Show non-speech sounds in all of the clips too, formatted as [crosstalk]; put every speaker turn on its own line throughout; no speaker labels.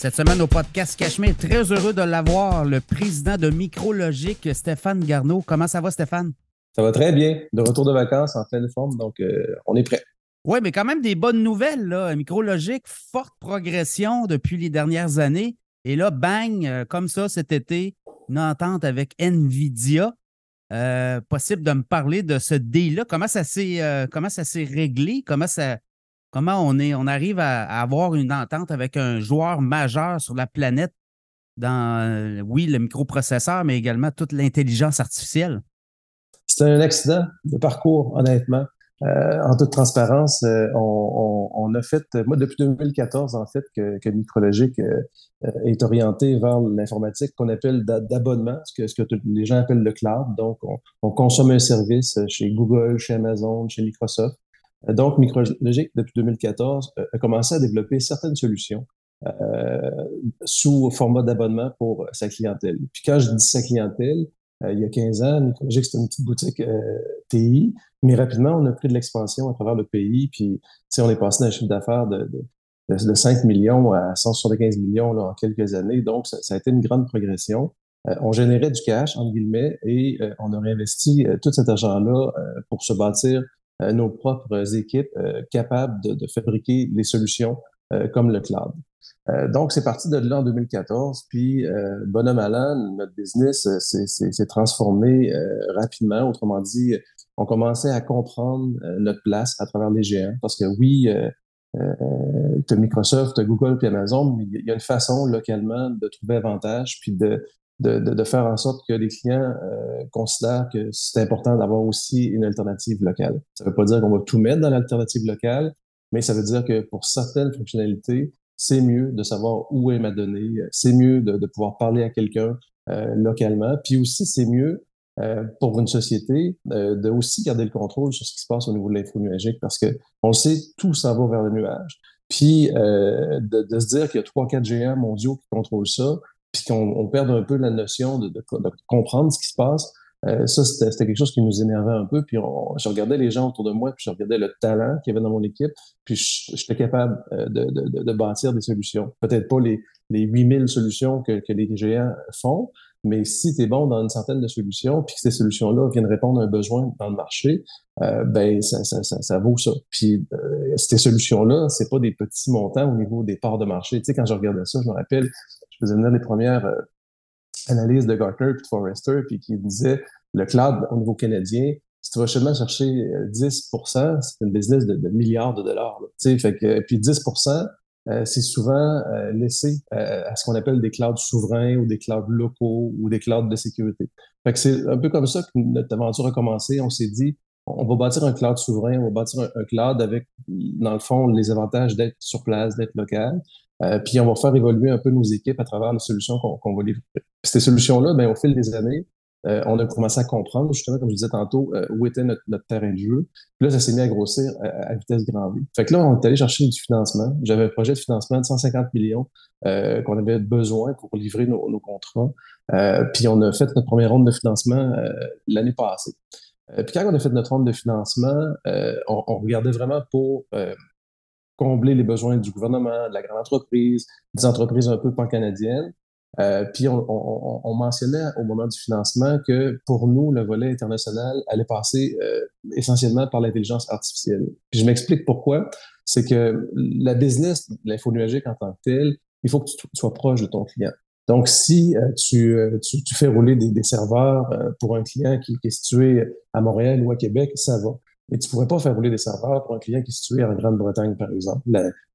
Cette semaine au podcast Cachemire, très heureux de l'avoir, le président de Micrologique, Stéphane Garneau. Comment ça va, Stéphane?
Ça va très bien. De retour de vacances en pleine forme, donc euh, on est prêt.
Oui, mais quand même des bonnes nouvelles. Là. Micrologique, forte progression depuis les dernières années. Et là, bang, euh, comme ça cet été, une entente avec NVIDIA. Euh, possible de me parler de ce deal-là? Comment ça s'est comment ça s'est réglé? Comment ça, Comment on, est, on arrive à, avoir une entente avec un joueur majeur sur la planète dans, euh, oui, le microprocesseur, mais également toute l'intelligence artificielle?
C'est un accident de parcours, honnêtement. Euh, en toute transparence, euh, on, a fait, moi depuis 2014 en fait, que, que Micrologique est orienté vers l'informatique qu'on appelle d'abonnement, ce que, ce que les gens appellent le cloud. Donc, on, consomme un service chez Google, chez Amazon, chez Microsoft. Euh, donc, Micrologic, depuis 2014, euh, a commencé à développer certaines solutions euh, sous format d'abonnement pour sa clientèle. Puis quand je dis sa clientèle, il y a 15 ans, Micrologic, c'était une petite boutique TI, mais rapidement, on a pris de l'expansion à travers le pays, puis on est passé d'un chiffre d'affaires de, de, 5 millions à 175 millions là, en quelques années. Donc, ça, a été une grande progression. on générait du cash, entre guillemets, et on a réinvesti tout cet argent-là pour se bâtir euh, nos propres équipes euh, capables de, fabriquer les solutions euh, comme le cloud. donc, c'est parti de là en 2014. Puis, bonhomme à notre business s'est transformé rapidement. Autrement dit, on commençait à comprendre notre place à travers les géants. Parce que oui, tu as Microsoft, tu as Google puis Amazon, mais il y a une façon localement de trouver avantage puis de, de, de, faire en sorte que les clients euh, considèrent que c'est important d'avoir aussi une alternative locale. Ça ne veut pas dire qu'on va tout mettre dans l'alternative locale, mais ça veut dire que pour certaines fonctionnalités, c'est mieux de savoir où est ma donnée, c'est mieux de, de, pouvoir parler à quelqu'un euh, localement, puis aussi c'est mieux euh, pour une société euh, de aussi garder le contrôle sur ce qui se passe au niveau de l'info nuagique parce que on le sait, tout s'en va vers le nuage. Puis euh, de, de, se dire qu'il y a trois, quatre géants mondiaux qui contrôlent ça, puis qu'on on perde un peu la notion de, de, comprendre ce qui se passe. Euh, ça, c'était quelque chose qui nous énervait un peu. Puis je regardais les gens autour de moi, puis je regardais le talent qu'il y avait dans mon équipe, puis j'étais capable euh, de, de, de, bâtir des solutions. Peut-être pas les, les 8000 solutions que, que les géants font, mais si tu es bon dans une certaine de solutions, puis que ces solutions-là viennent répondre à un besoin dans le marché, euh, ben ça, ça, ça, vaut ça. Puis euh, ces solutions-là, c'est pas des petits montants au niveau des parts de marché. Tu sais, quand je regardais ça, je me rappelle, faisais venir les premières euh, analyses de Gartner puis de Forrester, puis qui disait le cloud au niveau canadien, si tu vas seulement chercher 10% euh, c'est une business de, milliards de dollars. Là, fait que, puis 10 euh, c'est souvent laissé à ce qu'on appelle des clouds souverains ou des clouds locaux ou des clouds de sécurité. C'est un peu comme ça que notre aventure a commencé. On s'est dit, on va bâtir un cloud souverain, on va bâtir un, cloud avec, dans le fond, les avantages d'être sur place, d'être local. Euh, puis on va faire évoluer un peu nos équipes à travers les solutions qu'on va livrer. ces solutions-là, ben, au fil des années, euh, on a commencé à comprendre, justement, comme je disais tantôt, euh, où était notre, terrain de jeu. Puis là, ça s'est mis à grossir à, vitesse grand V. Fait que là, on est allé chercher du financement. J'avais un projet de financement de 150 millions qu'on avait besoin pour livrer nos, nos contrats. puis on a fait notre première ronde de financement l'année passée. puis quand on a fait notre ronde de financement, on, on, regardait vraiment pour combler les besoins du gouvernement, de la grande entreprise, des entreprises un peu pan-canadiennes. Euh, puis on, on, on, mentionnait au moment du financement que pour nous, le volet international allait passer euh, essentiellement par l'intelligence artificielle. Puis je m'explique pourquoi. C'est que la business, l'info nuagique en tant que telle, il faut que tu sois proche de ton client. Donc, si euh, tu, tu, tu, fais rouler des, des serveurs pour un client qui, est situé à Montréal ou à Québec, ça va mais tu pourrais pas faire rouler des serveurs pour un client qui est situé en Grande-Bretagne, par exemple.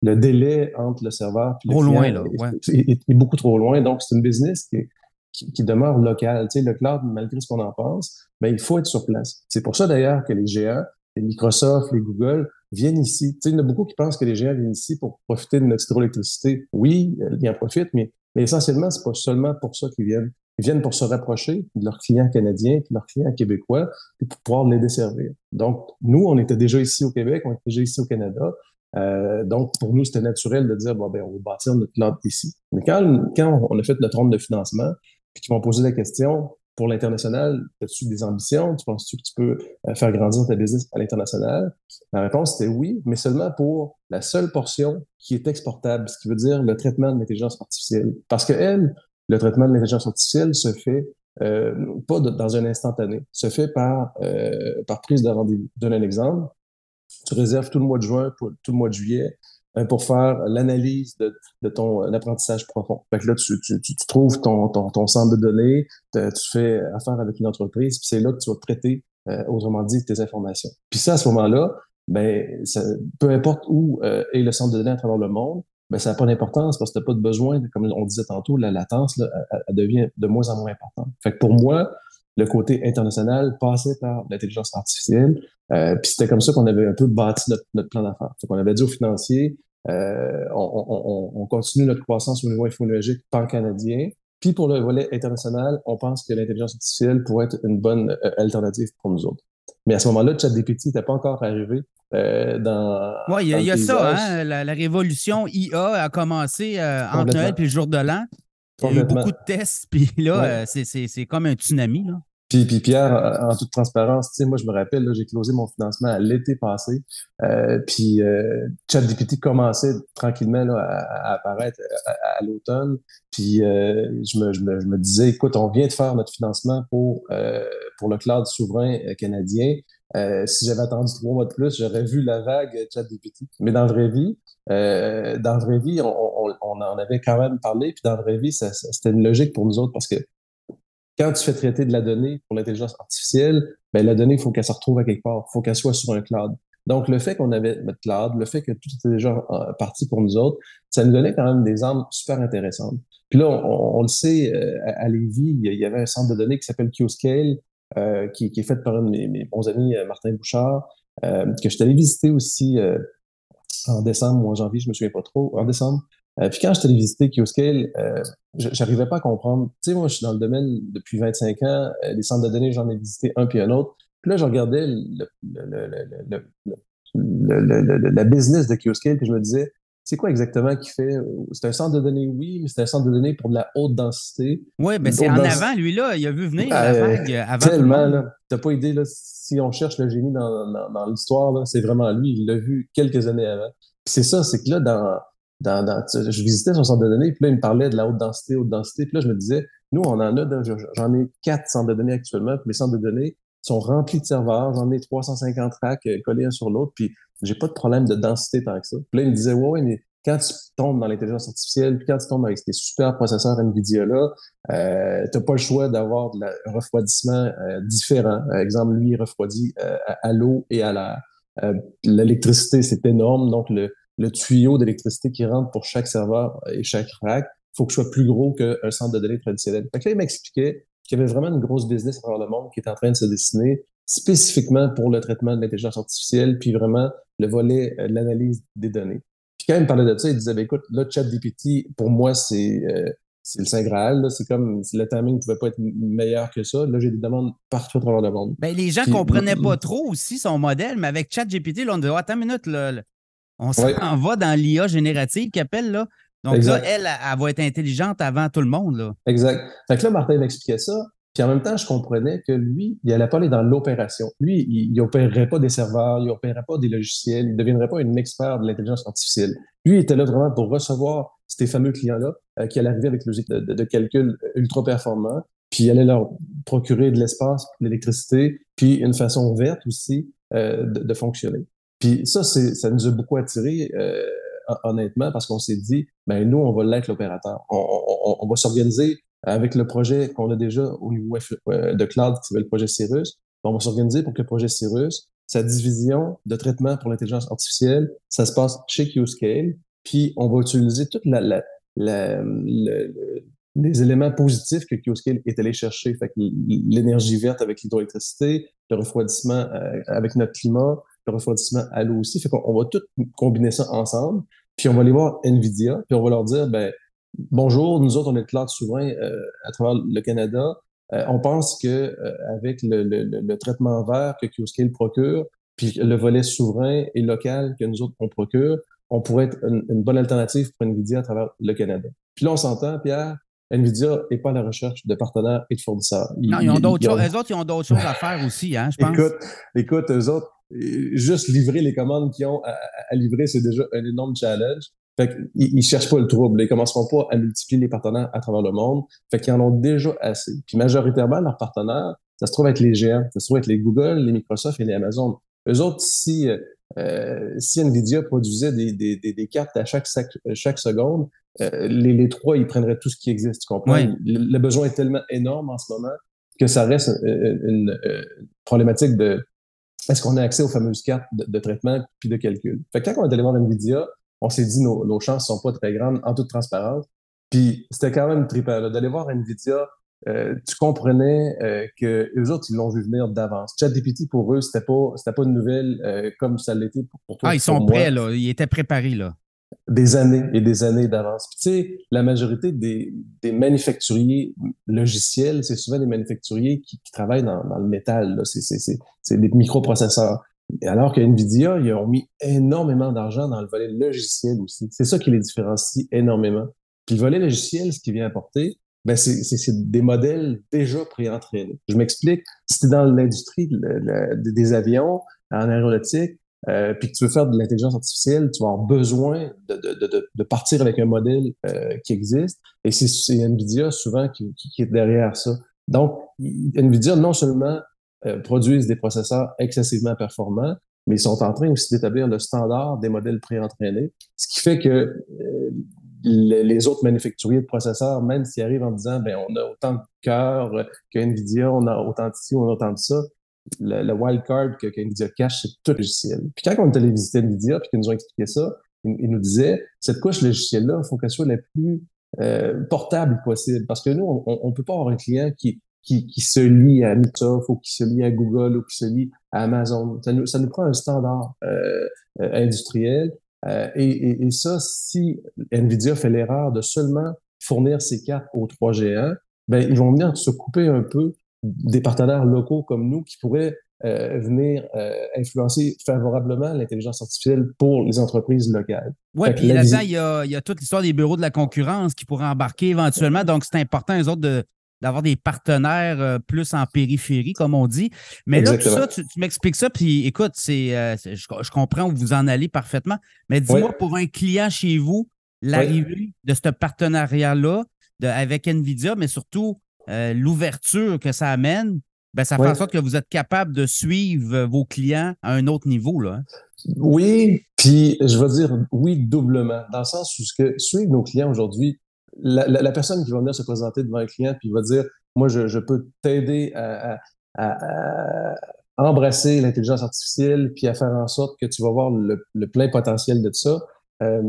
Le, délai entre le serveur et le client
loin, là,
est, beaucoup trop loin. Donc, c'est une business qui, qui, demeure locale. Tu sais, le cloud, malgré ce qu'on en pense, ben, il faut être sur place. C'est pour ça, d'ailleurs, que les géants, les Microsoft, les Google, viennent ici. Tu sais, il y en a beaucoup qui pensent que les géants viennent ici pour profiter de notre hydroélectricité. Oui, ils en profitent, mais, mais essentiellement, c'est pas seulement pour ça qu'ils viennent. Ils viennent pour se rapprocher de leurs clients canadiens, de leurs clients québécois, et pour pouvoir les desservir. Donc, nous, on était déjà ici au Québec, on était déjà ici au Canada. Euh, donc, pour nous, c'était naturel de dire, bon, ben, on va bâtir notre plante ici. Mais quand, quand on a fait notre ronde de financement, puis qu'ils m'ont posé la question, pour l'international, as-tu des ambitions? Tu penses-tu que tu peux euh, faire grandir ta business à l'international? La réponse était oui, mais seulement pour la seule portion qui est exportable, ce qui veut dire le traitement de l'intelligence artificielle. Parce que elle, le traitement de l'intelligence artificielle se fait euh, pas dans un instantané, se fait par, euh, par prise de rendez-vous. Donne un exemple. Tu réserves tout le mois de juin, pour, tout le mois de juillet, euh, pour faire l'analyse de, de, ton apprentissage profond. Fait que là, tu, tu, tu trouves ton, ton, ton, centre de données, tu fais affaire avec une entreprise, puis c'est là que tu vas traiter, euh, autrement dit, tes informations. Puis ça, à ce moment-là, ben, ça, peu importe où euh, est le centre de données à travers le monde, ben, ça n'a pas d'importance parce que tu n'as pas de besoin, comme on disait tantôt, la latence, là, elle, devient de moins en moins importante. Fait que pour moi, le côté international passait par l'intelligence artificielle. Euh, puis c'était comme ça qu'on avait un peu bâti notre, plan d'affaires. On avait dit aux financiers, euh, on, continue notre croissance au niveau infonologique pan-canadien. Puis pour le volet international, on pense que l'intelligence artificielle pourrait être une bonne euh, alternative pour nous autres. Mais à ce moment-là, ChatGPT n'était pas encore arrivé euh, dans.
Oui, il y a, ça, hein, la, révolution IA a commencé entre Noël et le jour de l'an. Il y a eu beaucoup de tests, [laughs] puis là, c'est comme un tsunami. Là.
Puis, puis Pierre, en toute transparence, moi je me rappelle, j'ai closé mon financement l'été passé, euh, puis euh, ChatGPT commençait tranquillement là, à, apparaître à, l'automne, puis euh, je, me, je, me, je, me, disais, écoute, on vient de faire notre financement pour euh, pour le cloud souverain euh, canadien. si j'avais attendu trois mois de plus, j'aurais vu la vague ChatGPT. Mais dans la vraie vie, dans la vraie vie, on, on, on, en avait quand même parlé, puis dans la vraie vie, c'était une logique pour nous autres parce que quand tu fais traiter de la donnée pour l'intelligence artificielle, ben, la donnée, il faut qu'elle se retrouve à quelque part. Il faut qu'elle soit sur un cloud. Donc, le fait qu'on avait notre cloud, le fait que tout était déjà euh, parti pour nous autres, ça nous donnait quand même des armes super intéressantes. Puis là, on, le sait, euh, à, Lévis, il y avait un centre de données qui s'appelle QScale, euh, qui, est fait par un de mes, bons amis, euh, Martin Bouchard, que je suis allé visiter aussi en décembre ou en janvier, je me souviens pas trop, en décembre. Euh, puis quand je suis allé visiter Qscale, euh, j'arrivais pas à comprendre. Tu sais, moi, je suis dans le domaine depuis 25 ans. Euh, les centres de données, j'en ai visité un puis un autre. Puis là, je regardais le, le, la business de Qscale, puis je me disais, c'est quoi exactement qui fait? C'est un centre de données, oui, mais c'est un centre de données pour de la haute densité.
Oui, mais c'est en avant, lui, là. Il a vu venir la
ben,
vague avant.
Tellement, là. T'as pas idée, là, si on cherche le génie dans, dans, dans l'histoire, c'est vraiment lui. Il l'a vu quelques années avant. c'est ça, c'est que là, dans je visitais son centre de données, puis là, il me parlait de la haute densité, haute densité. Puis là, je me disais, nous, on en a, j'en ai quatre centres de données actuellement, puis mes centres de données sont remplis de serveurs. J'en ai 350 racks euh, collés un sur l'autre, puis j'ai pas de problème de densité tant que ça. Puis là, il me disait, ouais, mais quand tu tombes dans l'intelligence artificielle, puis quand tu tombes avec ces super processeurs NVIDIA-là, euh, tu n'as pas le choix d'avoir un refroidissement euh, différent. Par exemple, lui, il refroidit euh, à, l'eau et à l'air. L'électricité, c'est énorme, donc le, le tuyau d'électricité qui rentre pour chaque serveur et chaque rack, faut que ce soit plus gros qu'un centre de données traditionnel. Fait que là, il m'expliquait qu'il y avait vraiment une grosse business à travers le monde qui est en train de se dessiner spécifiquement pour le traitement de l'intelligence artificielle, puis vraiment le volet euh, de l'analyse des données. Puis quand il me parlait de ça, il disait, ben, écoute, là, ChatGPT, pour moi, c'est euh, c'est le Saint Graal. C'est comme si le timing ne pouvait pas être meilleur que ça. Là, j'ai des demandes partout à travers le monde.
Ben, les gens ne comprenaient pas trop aussi son modèle, mais avec ChatGPT, là, on dit, attends une minute, là, on s'en va dans l'IA générative qui appelle là. Donc là, elle, elle, va être intelligente avant tout le monde. Là.
Exact. Fait que là, Martin m'expliquait ça. Puis en même temps, je comprenais que lui, il n'allait pas aller dans l'opération. Lui, il n'opérerait pas des serveurs, il n'opérerait pas des logiciels, il ne deviendrait pas un expert de l'intelligence artificielle. Lui, il était là vraiment pour recevoir ces fameux clients-là euh, qui allaient arriver avec logique de, de, calcul ultra performant, puis il allait leur procurer de l'espace, de l'électricité, puis une façon verte aussi euh, de, de, fonctionner. Puis ça, ça nous a beaucoup attiré, euh, honnêtement, parce qu'on s'est dit, ben nous, on va l'être l'opérateur. On, on, va s'organiser avec le projet qu'on a déjà au niveau euh, de cloud qui s'appelle le projet Cirrus. On va s'organiser pour que le projet Cirrus, sa division de traitement pour l'intelligence artificielle, ça se passe chez QScale. Puis on va utiliser toute la, la, la, les éléments positifs que QScale est allé chercher. Fait l'énergie verte avec l'hydroélectricité, le refroidissement euh, avec notre climat, le refroidissement à l'eau aussi. Fait qu'on va tout combiner ça ensemble, puis on va aller voir NVIDIA, puis on va leur dire, ben, bonjour, nous autres, on est cloud souverain euh, à travers le Canada. Euh, on pense que euh, avec le, le, le, traitement vert que QScale procure, puis le volet souverain et local que nous autres, on procure, on pourrait être une, bonne alternative pour NVIDIA à travers le Canada. Puis là, on s'entend, Pierre, NVIDIA n'est pas à la recherche de partenaires et de fournisseurs.
non, ils ont d'autres choses. [laughs] Eux autres, ils ont d'autres choses à faire aussi, hein, je pense.
Écoute, écoute, eux autres, juste livrer les commandes qu'ils ont à, livrer, c'est déjà un énorme challenge. Fait qu'ils ne cherchent pas le trouble. Ils commenceront pas à multiplier les partenaires à travers le monde. Fait qu'ils en ont déjà assez. Puis majoritairement, leurs partenaires, ça se trouve avec les géants. Ça se trouve avec les Google, les Microsoft et les Amazon. Eux autres, si, euh, si NVIDIA produisait des, des, des, cartes à chaque, chaque seconde, euh, les, les, trois, ils prendraient tout ce qui existe. Tu comprends? Le, besoin est tellement énorme en ce moment que ça reste euh, une, problématique de est-ce qu'on a accès aux fameuses cartes de, traitement puis de calcul? Fait que quand on est allé voir NVIDIA, on s'est dit nos, nos chances sont pas très grandes en toute transparence. Puis c'était quand même trippant d'aller voir NVIDIA. Euh, tu comprenais euh, que eux autres ils l'ont vu venir d'avance. ChatGPT pour eux c'était pas c'était pas une nouvelle euh, comme ça l'était pour, toi.
Ah ils sont prêts là, ils étaient préparés là.
Des années et des années d'avance. tu sais, la majorité des, des manufacturiers logiciels, c'est souvent des manufacturiers qui, qui travaillent dans, dans, le métal. C'est des microprocesseurs. Alors que Nvidia, ils ont mis énormément d'argent dans le volet logiciel aussi. C'est ça qui les différencie énormément. Puis le volet logiciel, ce qui vient apporter, ben c'est des modèles déjà préentraînés. Je m'explique. Si tu es dans l'industrie des avions, en aéronautique, euh, puis que tu veux faire de l'intelligence artificielle, tu vas avoir besoin de, de, de, partir avec un modèle euh, qui existe. Et c'est NVIDIA souvent qui, qui, est derrière ça. Donc, NVIDIA, non seulement euh, produisent des processeurs excessivement performants, mais ils sont en train aussi d'établir le standard des modèles préentraînés, ce qui fait que euh, les autres manufacturiers de processeurs, même s'ils arrivent en disant ben on a autant de cœur que Nvidia, on a autant de ci, on a autant de ça, le, le wildcard que, Nvidia cache, c'est tout logiciel. Puis quand on est allé visiter Nvidia, puis qu'ils nous ont expliqué ça, ils, nous disaient cette couche logicielle-là, il faut qu'elle soit la plus euh, portable possible. Parce que nous, on ne peut pas avoir un client qui, qui, qui se lie à Microsoft ou qui se lie à Google ou qui se lie à Amazon. Ça nous, ça nous prend un standard euh, euh industriel. Euh, et, et, ça, si NVIDIA fait l'erreur de seulement fournir ses cartes aux trois géants, ben, ils vont venir se couper un peu des partenaires locaux comme nous qui pourraient euh, venir euh, influencer favorablement l'intelligence artificielle pour les entreprises locales.
Oui, puis là-dedans, il y a, il y a toute l'histoire des bureaux de la concurrence qui pourraient embarquer éventuellement. Donc, c'est important, eux autres, de, d'avoir des partenaires euh, plus en périphérie, comme on dit. Mais là, tout ça, tu, m'expliques ça, puis écoute, c'est, euh, je, comprends où vous en allez parfaitement. Mais dis-moi, pour un client chez vous, l'arrivée de ce partenariat-là avec NVIDIA, mais surtout euh, l'ouverture que ça amène, ben, ça fait en sorte que vous êtes capable de suivre vos clients à un autre niveau. Là. Hein.
Oui, puis je veux dire oui doublement, dans le sens où ce que suivre nos clients aujourd'hui, la, personne qui va venir se présenter devant un client puis va dire Moi, je, peux t'aider à, embrasser l'intelligence artificielle puis à faire en sorte que tu vas voir le, plein potentiel de ça. Euh,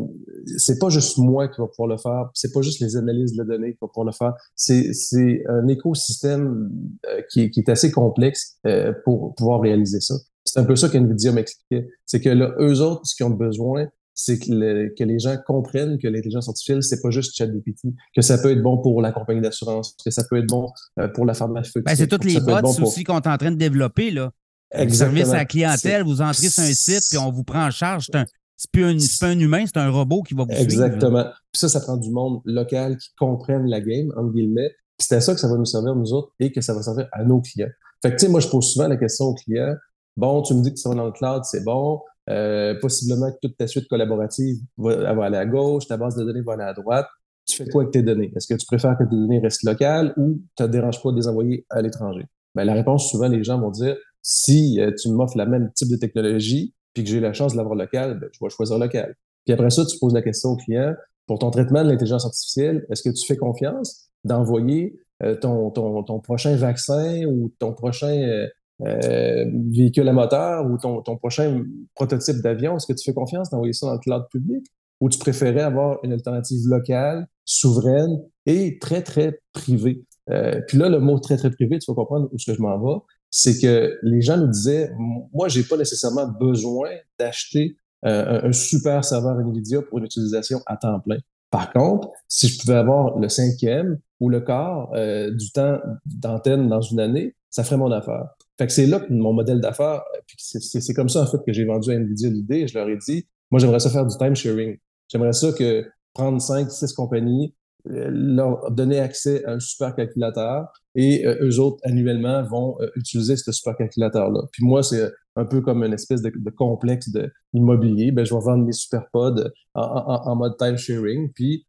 c'est pas juste moi qui va pouvoir le faire, c'est pas juste les analyses de données qui vont pouvoir le faire, c'est un écosystème euh, qui, qui, est assez complexe euh, pour pouvoir réaliser ça. C'est un peu ça qu'NVIDIA m'expliquait. C'est que là, eux autres, ce qu'ils ont besoin, c'est que, que, les gens comprennent que l'intelligence artificielle, c'est pas juste ChatGPT, que ça peut être bon pour la compagnie d'assurance, que ça peut être bon euh, pour la pharmaceutique.
Ben, c'est toutes les bots aussi qu'on est en train de développer. Là. Vous service à la clientèle, vous entrez sur un site, puis on vous prend en charge. C'est un, plus un, pas un humain, c'est un robot qui va vous
Exactement. Puis ça, ça prend du monde local qui comprenne la game, entre guillemets. Puis c'est à ça que ça va nous servir, nous autres, et que ça va servir à nos clients. Fait que, tu sais, moi, je pose souvent la question aux clients. Bon, tu me dis que ça va dans le cloud, c'est bon. Euh, possiblement que toute ta suite collaborative va, aller à gauche, ta base de données va aller à droite. Tu fais quoi avec tes données? Est-ce que tu préfères que tes données restent locales ou ça te dérange pas de les envoyer à l'étranger? Ben, la réponse, souvent, les gens vont dire, si euh, tu m'offres la même type de technologie, puis que j'ai la chance de l'avoir local, ben, je vais choisir local. Puis après ça, tu poses la question au client, pour ton traitement de l'intelligence artificielle, est-ce que tu fais confiance d'envoyer euh, ton, ton, ton, prochain vaccin ou ton prochain euh, véhicule à moteur ou ton, ton prochain prototype d'avion, est-ce que tu fais confiance d'envoyer ça dans le cloud public ou tu préférais avoir une alternative locale, souveraine et très, très privée? Euh, puis là, le mot très, très privé, tu vas comprendre où ce que je m'en vais, c'est que les gens nous disaient, moi, j'ai pas nécessairement besoin d'acheter euh, un, super serveur NVIDIA pour une utilisation à temps plein. Par contre, si je pouvais avoir le cinquième ou le quart euh, du temps d'antenne dans une année, ça ferait mon affaire. Fait que c'est là que mon modèle d'affaires, c'est comme ça en fait que j'ai vendu à Nvidia l'idée. Je leur ai dit, moi j'aimerais ça faire du time sharing. J'aimerais ça que prendre cinq, six compagnies, leur donner accès à un supercalculateur et eux autres, annuellement, vont utiliser ce supercalculateur-là. Puis moi, c'est un peu comme une espèce de, complexe de immobilier. Ben, je vais vendre mes superpods en, en, en mode time sharing. Puis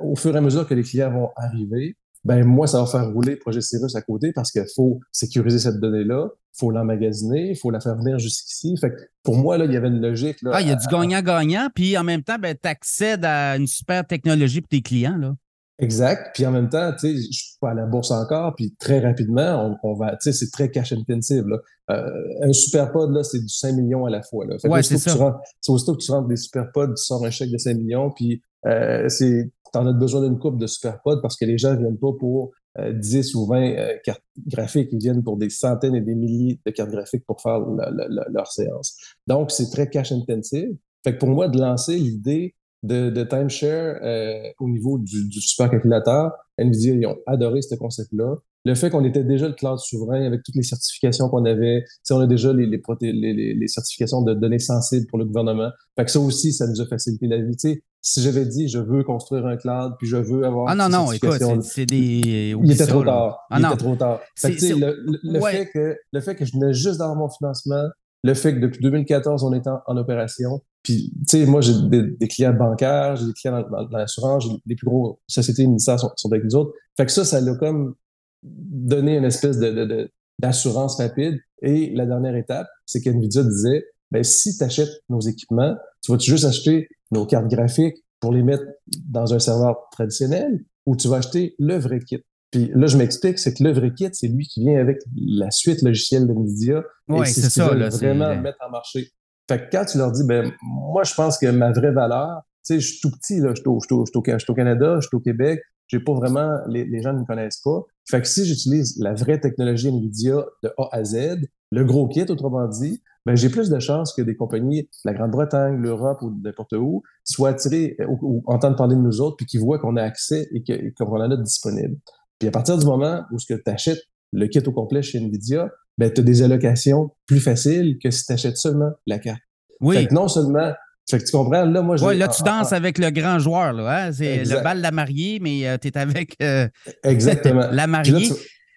au fur et à mesure que les clients vont arriver, ben moi, ça va faire rouler le projet Cirrus à côté parce qu'il faut sécuriser cette donnée-là, il faut l'emmagasiner, il faut la faire venir jusqu'ici. Fait que pour moi, là, il y avait une logique. Là,
ah, il y a du gagnant-gagnant, puis en même temps, ben, tu accèdes à une super technologie pour tes clients. Là.
Exact. Puis en même temps, tu sais, je suis pas à la bourse encore, puis très rapidement, on, va, tu sais, c'est très cash intensive. Là. Euh, un super pod, là, c'est du 5 millions à la fois. Là.
ouais, c'est ça.
Aussitôt que tu rentres des super pods, tu sors un chèque de 5 millions, puis euh, c'est tu en as besoin d'une coupe de superpods parce que les gens ne viennent pas pour 10 euh, ou 20 euh, cartes graphiques, ils viennent pour des centaines et des milliers de cartes graphiques pour faire leur séance. Donc, c'est très cash intensive. Fait que pour moi, de lancer l'idée de, de timeshare euh, au niveau du, du supercalculateur, NVIDIA, ils ont adoré ce concept-là. Le fait qu'on était déjà le cloud souverain avec toutes les certifications qu'on avait, on a déjà les, les, les, certifications de données sensibles pour le gouvernement. Fait que ça aussi, ça nous a facilité la vie. sais, si j'avais dit je veux construire un cloud puis je veux avoir
ah non non écoute c'est des
il était trop tard. Ah, il était trop tard. Fait que, le, le fait que le fait que je venais juste d'avoir mon financement le fait que depuis 2014 on est en, opération puis tu sais moi j'ai des, clients bancaires j'ai des clients dans, l'assurance les plus grosses sociétés ministères sont, sont, avec nous autres. Fait que ça ça l'a comme donné une espèce de, d'assurance rapide. Et la dernière étape c'est qu'NVIDIA disait ben si tu achètes nos équipements tu vas -tu juste acheter nos cartes graphiques pour les mettre dans un serveur traditionnel ou tu vas acheter le vrai kit? Puis là, je m'explique, c'est que le vrai kit, c'est lui qui vient avec la suite logicielle de NVIDIA.
Oui, c'est ça. Là,
vraiment mettre en marché. Fait que quand tu leur dis, ben moi, je pense que ma vraie valeur, tu sais, je suis tout petit, là, je suis au, je suis au, Canada, je suis au Québec, j'ai pas vraiment, les, les, gens ne me connaissent pas. Fait que si j'utilise la vraie technologie NVIDIA de A à Z, le gros kit, autrement dit, ben, j'ai plus de chances que des compagnies de la Grande-Bretagne, l'Europe ou n'importe où soient attirées ou, ou, entendent parler de nous autres puis qu'ils voient qu'on a accès et qu'on en a disponible. Puis à partir du moment où tu achètes le kit au complet chez NVIDIA, ben, tu as des allocations plus faciles que si tu achètes seulement la carte. Oui. Fait que non seulement fait que tu comprends, là, moi,
Oui, là, tu danses avec le grand joueur, là. Hein? C'est le bal de la mariée, mais euh, tu es avec euh,
Exactement. [laughs]
la mariée.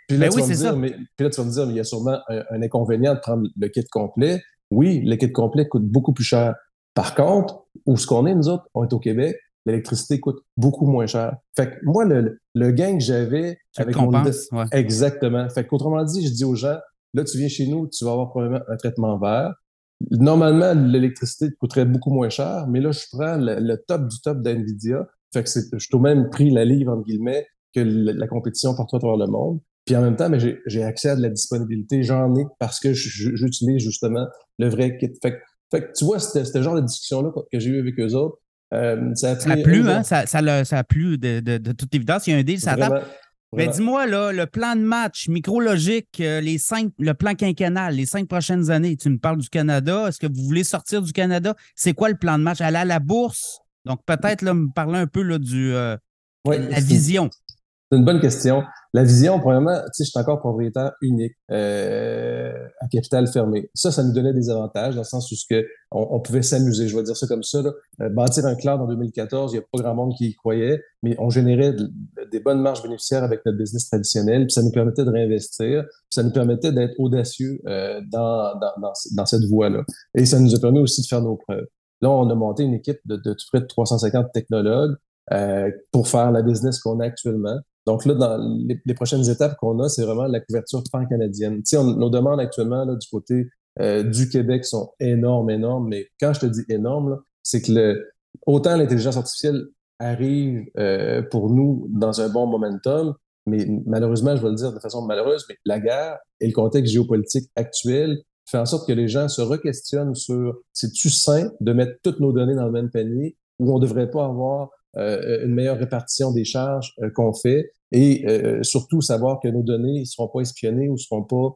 Puis là, ben tu vas me dire, mais, puis là, tu vas me dire, mais il y a sûrement un, inconvénient de prendre le kit complet. Oui, le kit complet coûte beaucoup plus cher. Par contre, où ce qu'on est, nous autres, on est au Québec, l'électricité coûte beaucoup moins cher. Fait que moi, le, le gain que j'avais avec mon...
Ouais.
Exactement. Fait qu'autrement dit, je dis aux gens, là, tu viens chez nous, tu vas avoir probablement un traitement vert. Normalement, l'électricité coûterait beaucoup moins cher, mais là, je prends le, top du top d'NVIDIA. Fait que je suis au même prix la livre, entre guillemets, que la, compétition partout à travers le monde. Puis en même temps, mais j'ai accès à de la disponibilité. J'en ai parce que j'utilise justement le vrai kit. Fait, fait que tu vois, c'était ce genre de discussion-là que j'ai eu avec eux autres. Euh,
ça, a plu, hein? Ça, ça, ça, a plu de, de, de, toute évidence. Il y a un deal, ça tape. Mais dis-moi, là, le plan de match micrologique, euh, les cinq, le plan quinquennal, les cinq prochaines années, tu me parles du Canada. Est-ce que vous voulez sortir du Canada? C'est quoi le plan de match? Aller à la bourse? Donc, peut-être me parler un peu là, du euh, la vision.
C'est une bonne question. La vision, premièrement, tu sais, je suis encore propriétaire unique euh, à capital fermé. Ça, ça nous donnait des avantages dans le sens où ce que on, pouvait s'amuser. Je vais dire ça comme ça. Là. Euh, bâtir un cloud en 2014, il n'y a pas grand monde qui y croyait, mais on générait des bonnes marges bénéficiaires avec notre business traditionnel, puis ça nous permettait de réinvestir, puis ça nous permettait d'être audacieux euh, dans, dans, dans, dans, cette voie-là. Et ça nous a permis aussi de faire nos preuves. Là, on a monté une équipe de, de, près de 350 technologues euh, pour faire la business qu'on a actuellement. Donc là, dans les, prochaines étapes qu'on a, c'est vraiment la couverture pan-canadienne. Tu sais, nos demandes actuellement du côté euh, du Québec sont énormes, énormes, mais quand je te dis énorme, c'est que le, autant l'intelligence artificielle arrive euh, pour nous dans un bon momentum, mais malheureusement, je vais le dire de façon malheureuse, mais la guerre et le contexte géopolitique actuel fait en sorte que les gens se requestionnent sur c'est-tu sain de mettre toutes nos données dans le même panier ou on ne devrait pas avoir euh, une meilleure répartition des charges qu'on fait? Et euh, surtout savoir que nos données ne seront pas espionnées ou ne seront pas,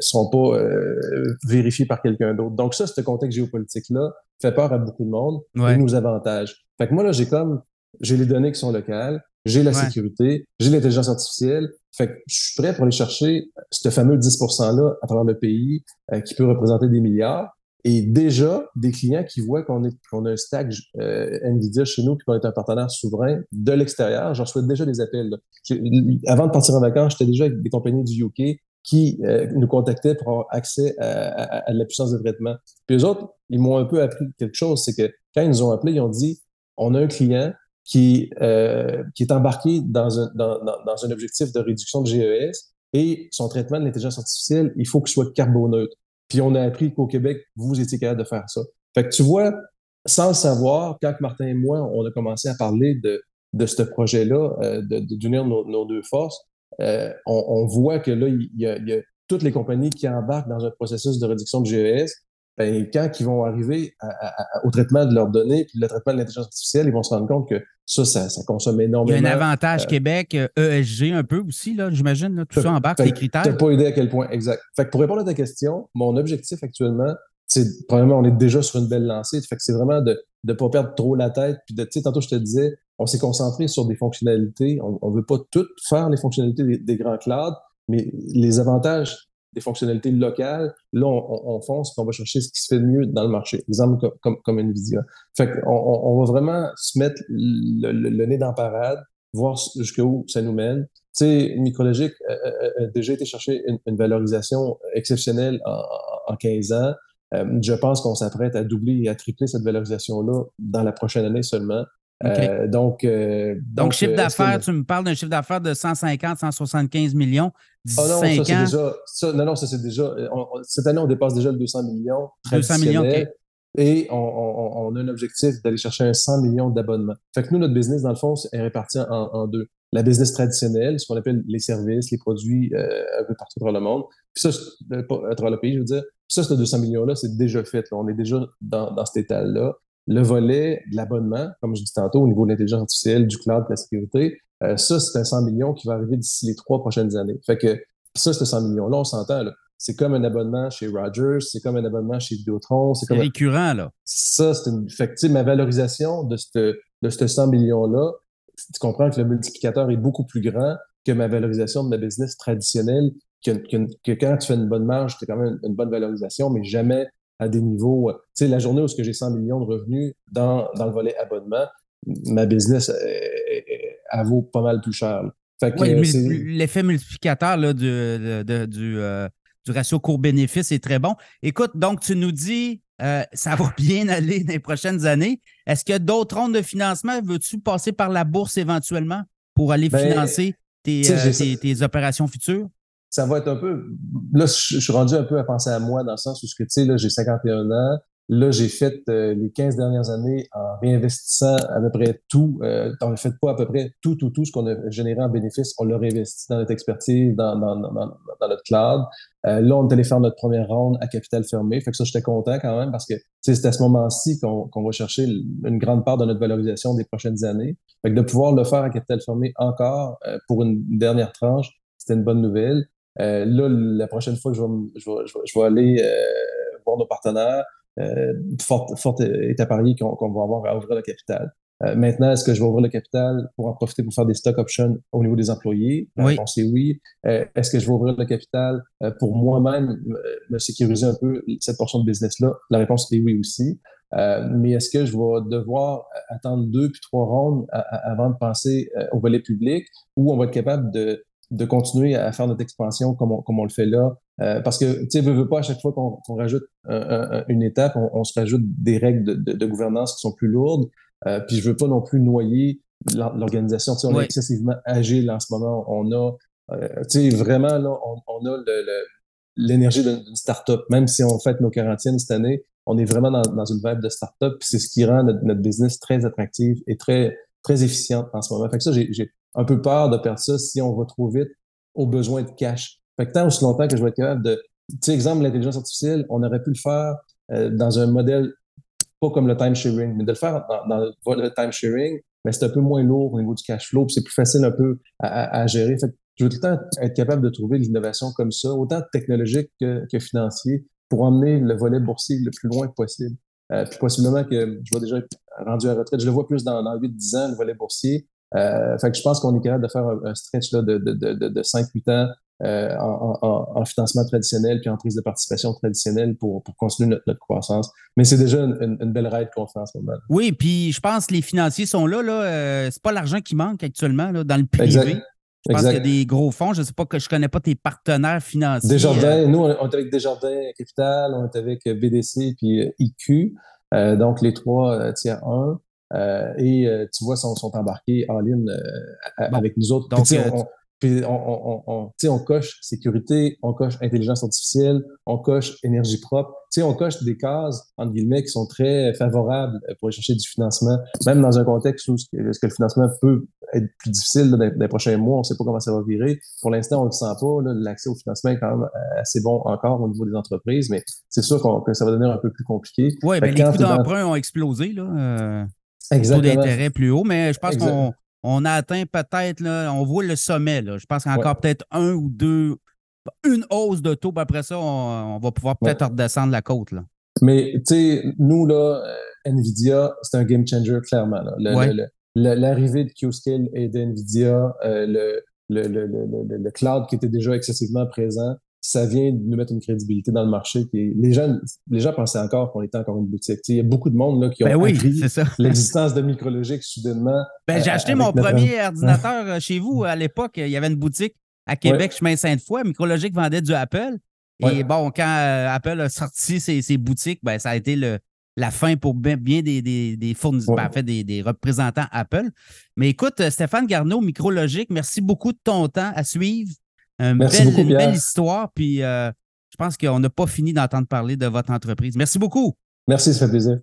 seront pas vérifiées par quelqu'un d'autre. Donc ça, ce contexte géopolitique-là fait peur à beaucoup de monde et nous avantage. Fait que moi, là, j'ai comme, j'ai les données qui sont locales, j'ai la sécurité, j'ai l'intelligence artificielle. Fait que je suis prêt pour aller chercher ce fameux 10 %-là à travers le pays qui peut représenter des milliards. Et déjà, des clients qui voient qu'on a un stack euh, NVIDIA chez nous qu'on est un partenaire souverain de l'extérieur, j'en souhaite déjà des appels. Avant de partir en vacances, j'étais déjà avec des compagnies du UK qui euh, nous contactaient pour avoir accès à, la puissance de traitement. Puis eux autres, ils m'ont un peu appris quelque chose, c'est que quand ils nous ont appelé, ils ont dit, on a un client qui, euh, qui est embarqué dans un, dans, dans, un objectif de réduction de GES et son traitement de l'intelligence artificielle, il faut qu'il soit carboneutre. Puis on a appris qu'au Québec, vous étiez capable de faire ça. Fait que tu vois, sans le savoir, quand Martin et moi, on a commencé à parler de, de ce projet-là, euh, d'unir nos, nos, deux forces, euh, on, voit que là, il y, a, il y, a, toutes les compagnies qui embarquent dans un processus de réduction de GES. Ben, quand ils vont arriver au traitement de leurs données, puis le traitement de l'intelligence artificielle, ils vont se rendre compte que ça, ça, ça consomme énormément.
Il y a un avantage euh, Québec, ESG un peu aussi, là, j'imagine, tout ça embarque, les critères. Tu
n'as pas idée à quel point, exact. Fait que pour répondre à ta question, mon objectif actuellement, c'est, probablement, on est déjà sur une belle lancée. Fait que c'est vraiment de ne pas perdre trop la tête. Puis de, tu sais, tantôt, je te disais, on s'est concentré sur des fonctionnalités. On ne veut pas toutes faire les fonctionnalités des, des grands clouds, mais les avantages des fonctionnalités locales, là, on, on fonce et on va chercher ce qui se fait de mieux dans le marché. Exemple comme, comme, NVIDIA. Fait qu'on on, va vraiment se mettre le, nez dans la parade, voir jusqu'où ça nous mène. Tu sais, Micrologique a, déjà été chercher une, valorisation exceptionnelle en, en 15 ans. Euh, je pense qu'on s'apprête à doubler et à tripler cette valorisation-là dans la prochaine année seulement. Euh, donc,
euh, donc, chiffre d'affaires, tu me parles d'un chiffre d'affaires de 150, 175 millions.
Oh non, ça, c'est déjà. Ça, non, non, ça, c'est déjà. cette année, on dépasse déjà le 200 millions. 200 millions, OK. Et on, on, on, a un objectif d'aller chercher un 100 millions d'abonnements. Fait que nous, notre business, dans le fond, est réparti en, en deux. La business traditionnelle, ce qu'on appelle les services, les produits euh, un peu partout dans le monde. Puis ça, à travers le pays, je veux dire. Puis ça, ce 200 millions-là, c'est déjà fait. Là. On est déjà dans, dans cet état-là. Le volet de l'abonnement, comme je dis tantôt, au niveau de l'intelligence artificielle, du cloud, de la sécurité, euh, ça, c'est un 100 millions qui va arriver d'ici les trois prochaines années. Fait que ça, c'est 100 millions-là, on s'entend, là. C'est comme un abonnement chez Rogers, c'est comme un abonnement chez Vidéotron.
C'est comme récurrent, là.
Ça, c'est une. Fait que, ma valorisation de ce de 100 millions-là, tu comprends que le multiplicateur est beaucoup plus grand que ma valorisation de ma business traditionnelle, que, que, quand tu fais une bonne marge, tu as quand même une bonne valorisation, mais jamais à des niveaux. Euh, tu sais, la journée où j'ai 100 millions de revenus dans, dans le volet abonnement, ma business, elle, vaut pas mal plus cher.
L'effet multiplicateur là, du, du, euh, du, ratio court-bénéfice est très bon. Écoute, donc tu nous dis euh, ça va bien aller dans les prochaines années. Est-ce qu'il y a d'autres rondes de financement? Veux-tu passer par la bourse éventuellement pour aller ben, financer tes, tes, opérations futures?
Ça va être un peu. Là, je, suis rendu un peu à penser à moi dans le sens où, tu sais, là, j'ai 51 ans. Là, j'ai fait euh, les 15 dernières années en réinvestissant à peu près tout. Euh, on ne fait pas à peu près tout, tout, tout ce qu'on a généré en bénéfice. On l'a réinvesti dans notre expertise, dans, notre cloud. Euh, là, on est allé faire notre première ronde à capital fermé. Fait que ça, j'étais content quand même parce que c'est à ce moment-ci qu'on qu'on va chercher une grande part de notre valorisation des prochaines années. Fait que de pouvoir le faire à capital fermé encore euh, pour une dernière tranche, c'était une bonne nouvelle. Euh, là, la prochaine fois que je vais, je vais, je vais, aller euh, voir nos partenaires, euh, fort, fort est à parier qu'on va avoir à ouvrir le capital. Euh, maintenant, est-ce que je vais ouvrir le capital pour en profiter pour faire des stock options au niveau des employés? La oui. réponse est oui. Euh, est-ce que je vais ouvrir le capital euh, pour moi-même me sécuriser un peu cette portion de business-là? La réponse est oui aussi. mais est-ce que je vais devoir attendre deux puis trois rondes avant de penser au volet public ou on va être capable de de continuer à faire notre expansion comme on, comme on le fait là. Euh, parce que, tu sais, veut, veut pas, à chaque fois qu'on rajoute une étape, on, se rajoute des règles de, de, gouvernance qui sont plus lourdes. Euh, puis je veux pas non plus noyer l'organisation. Tu sais, on est excessivement agile en ce moment. On a, euh, tu sais, vraiment, là, on, on a l'énergie d'une start-up. Même si on fait nos quarantaines cette année, on est vraiment dans, dans une vibe de start-up. C'est ce qui rend notre, notre, business très attractif et très, très efficiente en ce moment. Fait que ça, j'ai un peu peur de perdre ça si on va trop vite aux besoins de cash. Fait que tant aussi longtemps que je vais être capable de, tu sais, exemple, l'intelligence artificielle, on aurait pu le faire euh, dans un modèle pas comme le time sharing, mais de le faire dans, le time sharing, mais c'est un peu moins lourd au niveau du cash flow, c'est plus facile un peu à, gérer. Fait que je veux tout le temps être capable de trouver l'innovation comme ça, autant technologique que, financier, pour emmener le volet boursier le plus loin possible. Euh, puis possiblement que je vais déjà rendu à retraite. Je le vois plus dans, dans 8-10 ans, le volet boursier. Euh, fait que je pense qu'on est capable de faire un, stretch là, de, de, de, de 5-8 ans en, financement traditionnel puis en prise de participation traditionnelle pour, pour continuer notre, croissance. Mais c'est déjà une, belle ride qu'on fait en ce moment.
Oui, puis je pense que les financiers sont là. là c'est pas l'argent qui manque actuellement dans le privé. Je pense qu'il y a des gros fonds. Je ne sais pas que je ne connais pas tes partenaires financiers.
Desjardins, nous, on est avec Desjardins Capital, on est avec BDC puis IQ. donc, les trois tiers 1. Euh, et euh, tu vois, sont, sont embarqués en ligne euh, avec nous autres. Donc, puis on, on, on, on, coche sécurité, on coche intelligence artificielle, on coche énergie propre. sais, on coche des cases, entre guillemets, qui sont très favorables pour aller chercher du financement, même dans un contexte où ce que, le financement peut être plus difficile dans, les prochains mois, on ne sait pas comment ça va virer. Pour l'instant, on ne le sent pas. L'accès au financement est quand même assez bon encore au niveau des entreprises, mais c'est sûr que ça va devenir un peu plus compliqué.
Oui, mais les coûts d'emprunt ont explosé. Là. Taux d'intérêt plus haut, mais je pense qu'on on a atteint peut-être, on voit le sommet. Là. Je pense qu'il y a encore peut-être un ou deux, une hausse de taux, puis après ça, on, va pouvoir peut-être redescendre la côte. Là.
Mais tu sais, nous, là, euh, Nvidia, c'est un game changer, clairement. L'arrivée de Qscale et d'Nvidia, euh, le, le, le, cloud qui était déjà excessivement présent, ça vient de nous mettre une crédibilité dans le marché. Les gens, les gens pensaient encore qu'on était encore une boutique. il y a beaucoup de monde là, qui ont ben oui, [laughs] l'existence de Micrologique soudainement.
Ben, j'ai euh, acheté mon premier [laughs] ordinateur euh, chez vous à l'époque. Il y avait une boutique à Québec, chemin Sainte-Foy. Micrologique vendait du Apple. Et bon, quand euh, Apple a sorti ses, boutiques, ben, ça a été le, la fin pour bien, des, des, fournisseurs, ben, en fait, des, des, représentants Apple. Mais écoute, Stéphane Garneau, Micrologique, merci beaucoup de ton temps à suivre. Une, belle, histoire. Puis euh, je pense qu'on n'a pas fini d'entendre parler de votre entreprise. Merci beaucoup.
Merci, ça fait plaisir.